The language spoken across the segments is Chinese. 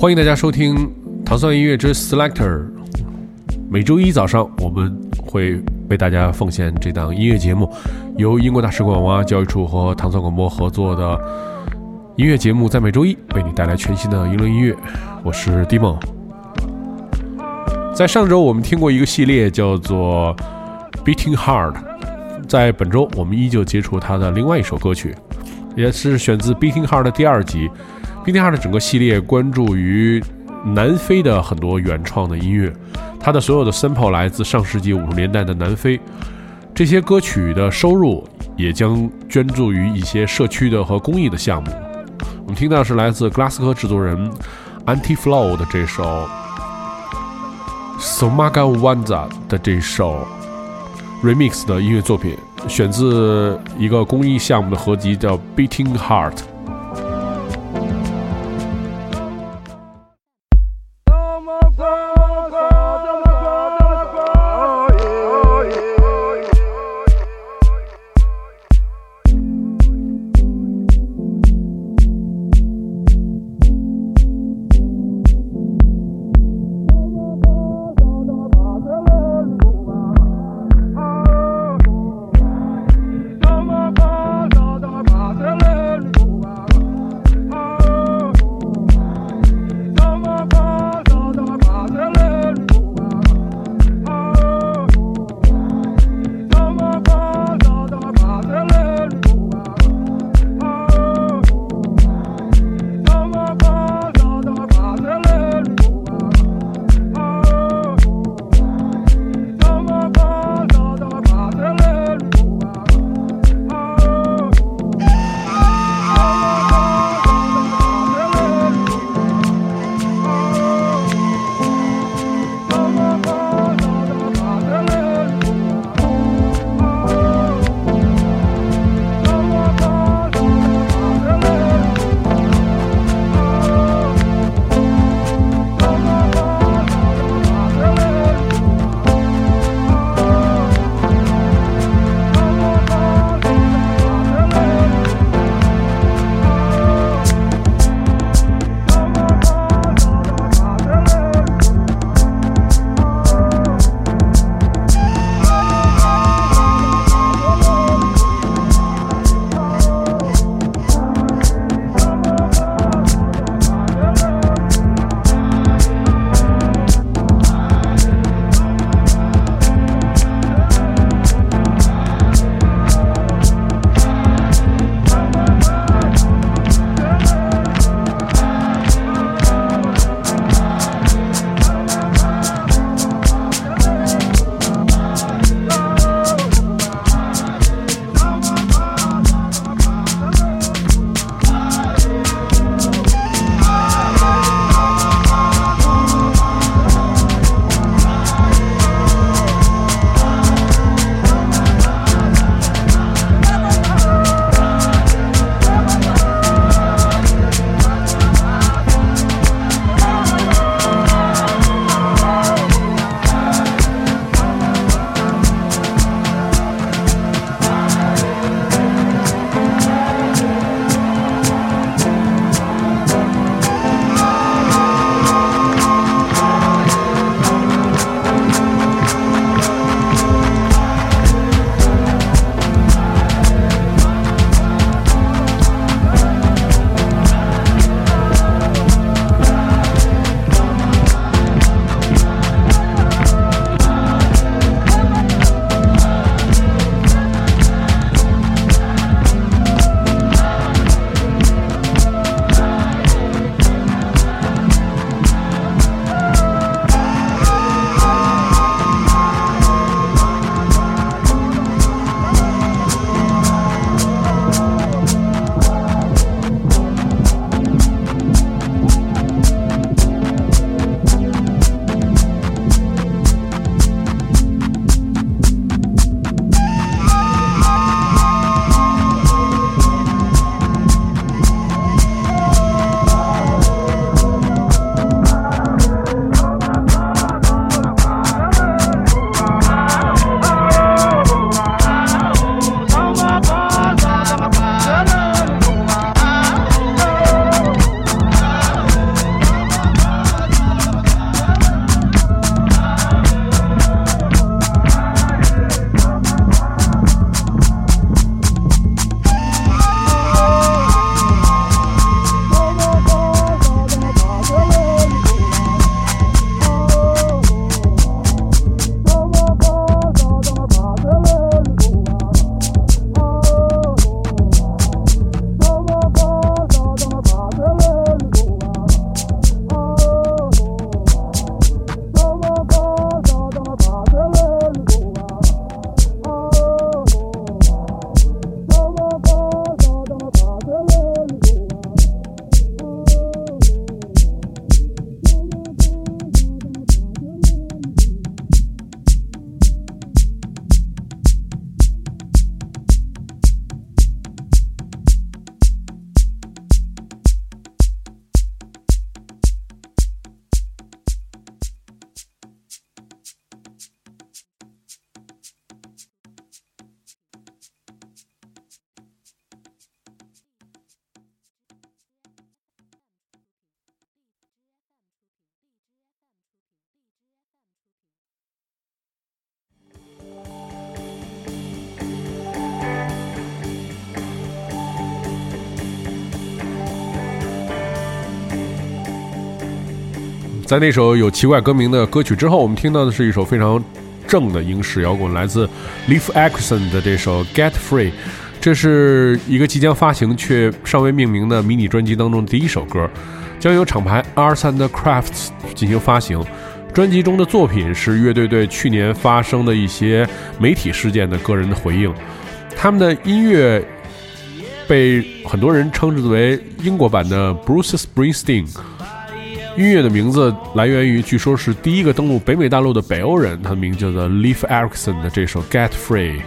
欢迎大家收听《糖蒜音乐之 Selector》。每周一早上，我们会为大家奉献这档音乐节目，由英国大使馆文化教育处和糖蒜广播合作的音乐节目，在每周一为你带来全新的英伦音乐。我是 d 梦。在上周，我们听过一个系列叫做《Beating Heart》，在本周，我们依旧接触他的另外一首歌曲，也是选自《Beating Heart》的第二集。《Beating Heart》的整个系列关注于南非的很多原创的音乐，它的所有的 sample 来自上世纪五十年代的南非。这些歌曲的收入也将捐助于一些社区的和公益的项目。我们听到是来自格拉斯科制作人 Anti Flow 的这首 Somaga Wanza 的这首 remix 的音乐作品，选自一个公益项目的合集，叫《Beating Heart》。在那首有奇怪歌名的歌曲之后，我们听到的是一首非常正的英式摇滚，来自 Leif Erikson 的这首《Get Free》。这是一个即将发行却尚未命名的迷你专辑当中的第一首歌，将由厂牌 Arts and Crafts 进行发行。专辑中的作品是乐队对去年发生的一些媒体事件的个人的回应。他们的音乐被很多人称之为英国版的 Bruce Springsteen。音乐的名字来源于，据说是第一个登陆北美大陆的北欧人，他的名字叫做 Leif Erikson 的这首《Get Free》。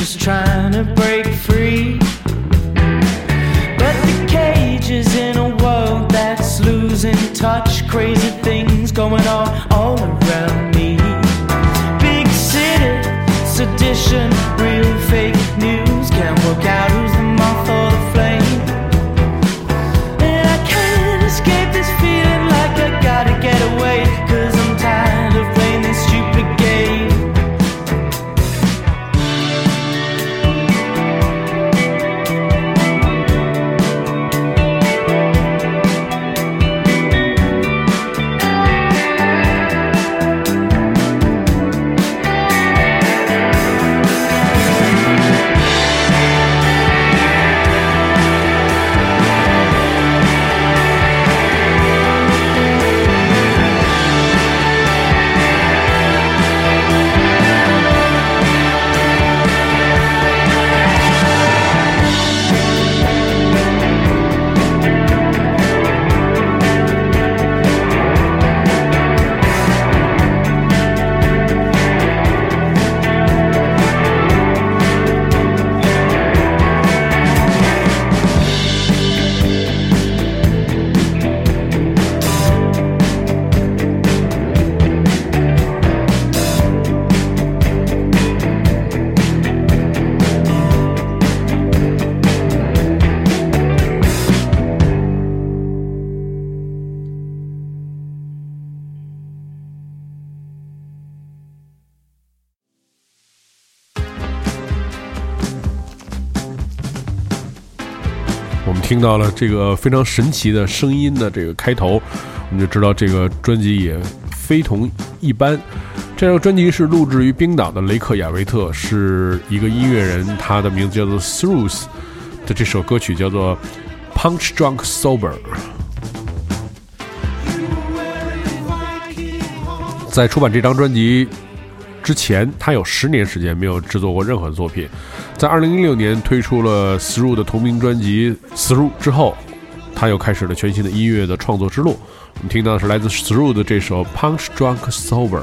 just trying to break free. But the cage is in a world that's losing touch, crazy things going on all around me. Big city, sedition, real fake. 听到了这个非常神奇的声音的这个开头，我们就知道这个专辑也非同一般。这张专辑是录制于冰岛的雷克雅维特，是一个音乐人，他的名字叫做 Throughs，的这首歌曲叫做 Punch Drunk Sober。在出版这张专辑之前，他有十年时间没有制作过任何作品。在二零一六年推出了 Through 的同名专辑 Through 之后，他又开始了全新的音乐的创作之路。我们听到的是来自 Through 的这首 Punch Drunk Sober。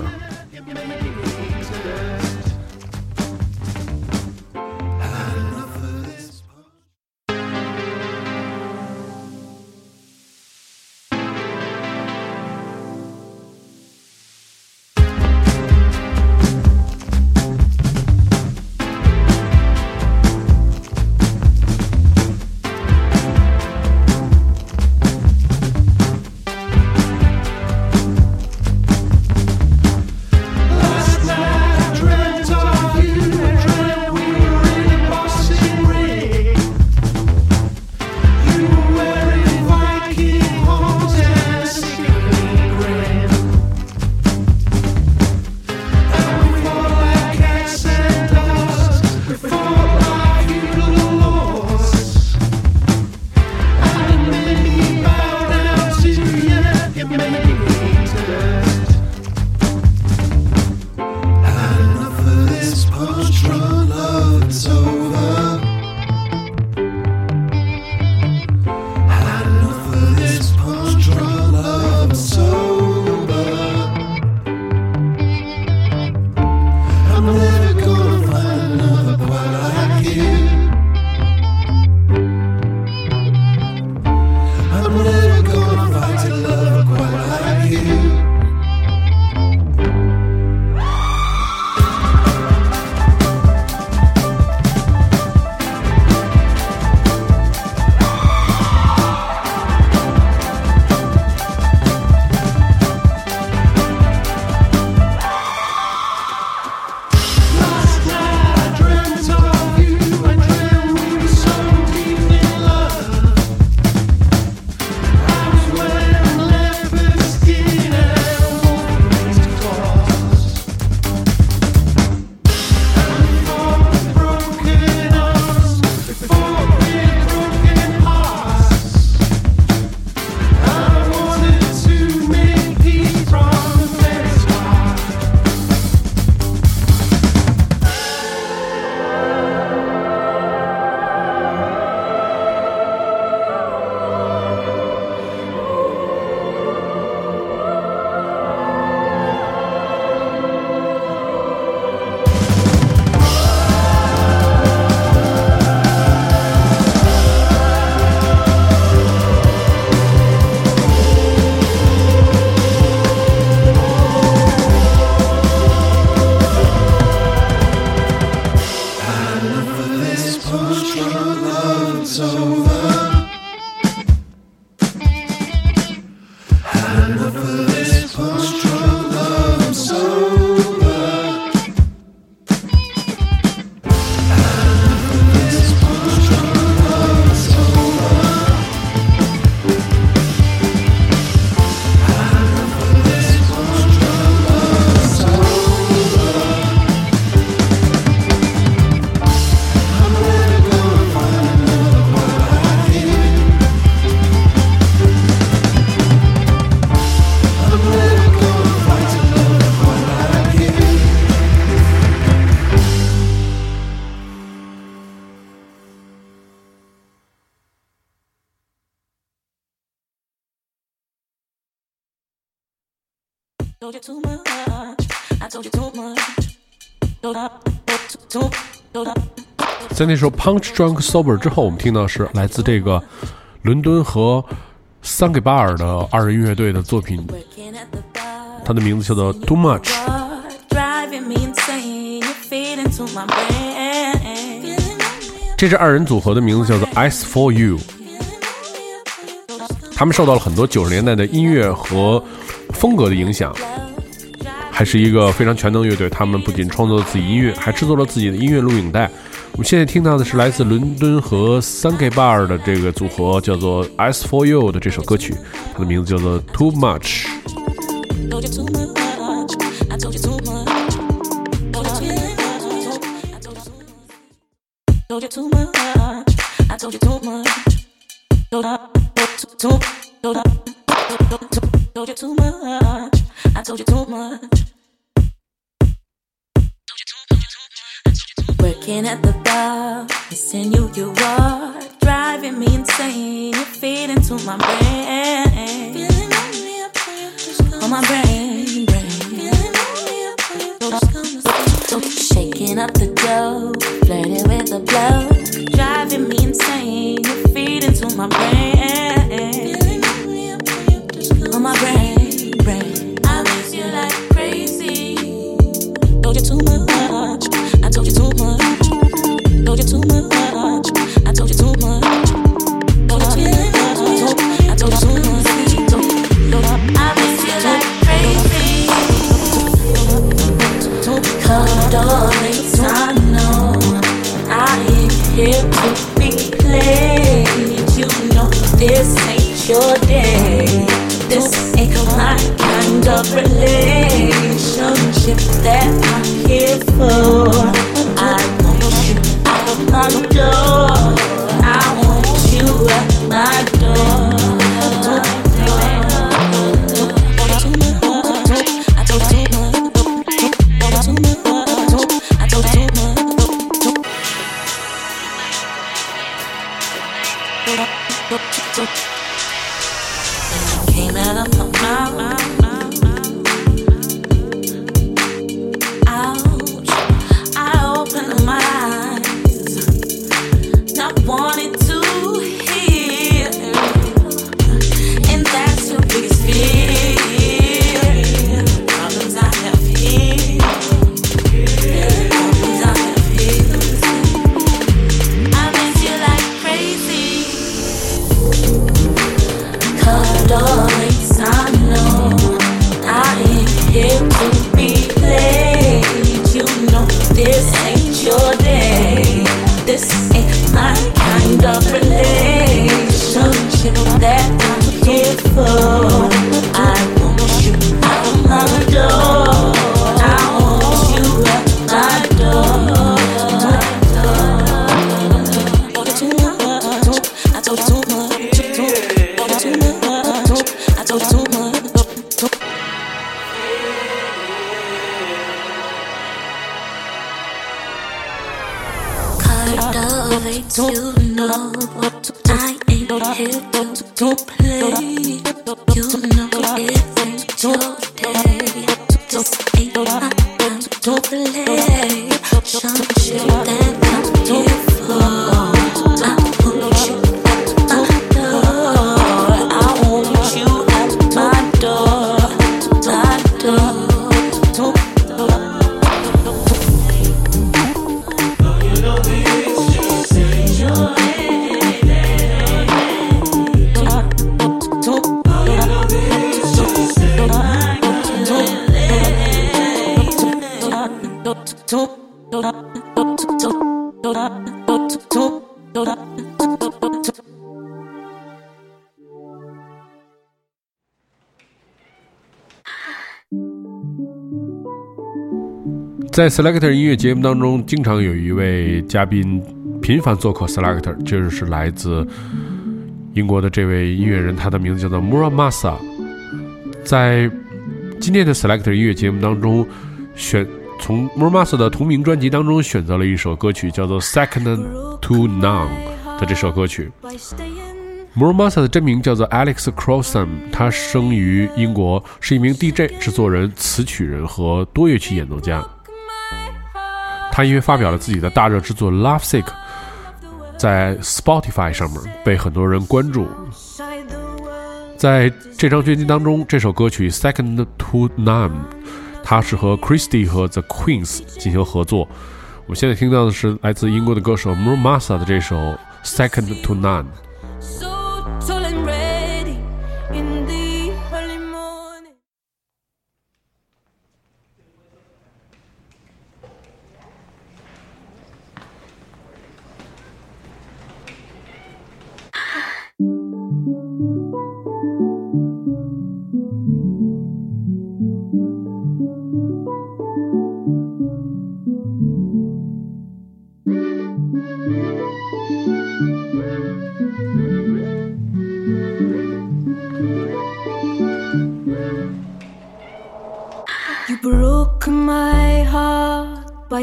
在那首《Punch Drunk Sober》之后，我们听到是来自这个伦敦和桑给巴尔的二人乐队的作品，它的名字叫做《Too Much》。这支二人组合的名字叫做 Ice for You。他们受到了很多九十年代的音乐和风格的影响，还是一个非常全能乐队。他们不仅创作了自己音乐，还制作了自己的音乐录影带。我们现在听到的是来自伦敦和 Sunke Bar 的这个组合，叫做 As for You 的这首歌曲，它的名字叫做 Too Much。Told you too much. I told you too much. Working at the bar, missing you, you are driving me insane. You feed into my brain, on my brain, brain. Shaking up the dough, flirting with the blow, driving me insane. You feed into my brain there that I'm here for. to play. 在 Selector 音乐节目当中，经常有一位嘉宾频繁做客 Selector，就是来自英国的这位音乐人，他的名字叫做 Muramasa。在今天的 Selector 音乐节目当中，选从 Muramasa 的同名专辑当中选择了一首歌曲，叫做《Second to None》的这首歌曲。Muramasa 的真名叫做 Alex Crossan，他生于英国，是一名 DJ、制作人、词曲人和多乐器演奏家。他因为发表了自己的大热之作《Lovesick》，在 Spotify 上面被很多人关注。在这张专辑当中，这首歌曲《Second to None》，它是和 Christy 和 The Queens 进行合作。我们现在听到的是来自英国的歌手 Murmasa 的这首《Second to None》。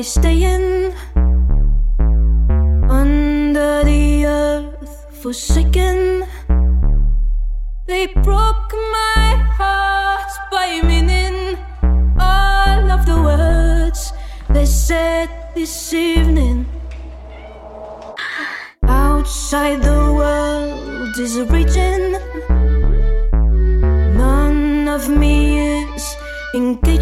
staying under the earth, forsaken. They broke my heart by meaning all of the words they said this evening. Outside the world is a region, none of me is engaged.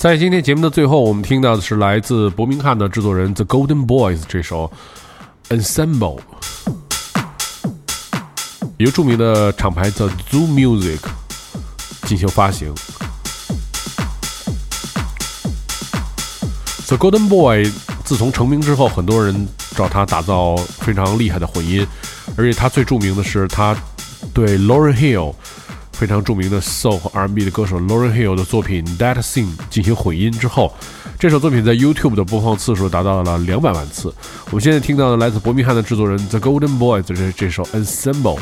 在今天节目的最后，我们听到的是来自伯明翰的制作人 The Golden Boys 这首《ensemble》，由著名的厂牌 The Zoo Music 进行发行。The Golden Boy 自从成名之后，很多人找他打造非常厉害的混音，而且他最著名的是他对 Lauren Hill。非常著名的 soul 和 R&B 的歌手 Lauren Hill 的作品《That Thing》进行混音之后，这首作品在 YouTube 的播放次数达到了两百万次。我们现在听到的来自伯明翰的制作人 The Golden Boy 的这这首《Ensemble》。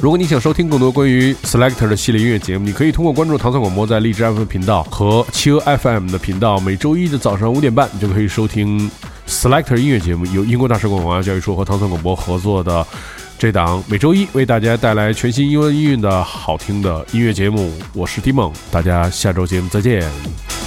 如果你想收听更多关于 Selector 的系列音乐节目，你可以通过关注唐宋广播在荔枝 FM 频道和企鹅 FM 的频道，每周一的早上五点半，就可以收听 Selector 音乐节目，由英国大使馆文化教育处和唐森广播合作的这档每周一为大家带来全新英文音乐的好听的音乐节目。我是 D 梦，大家下周节目再见。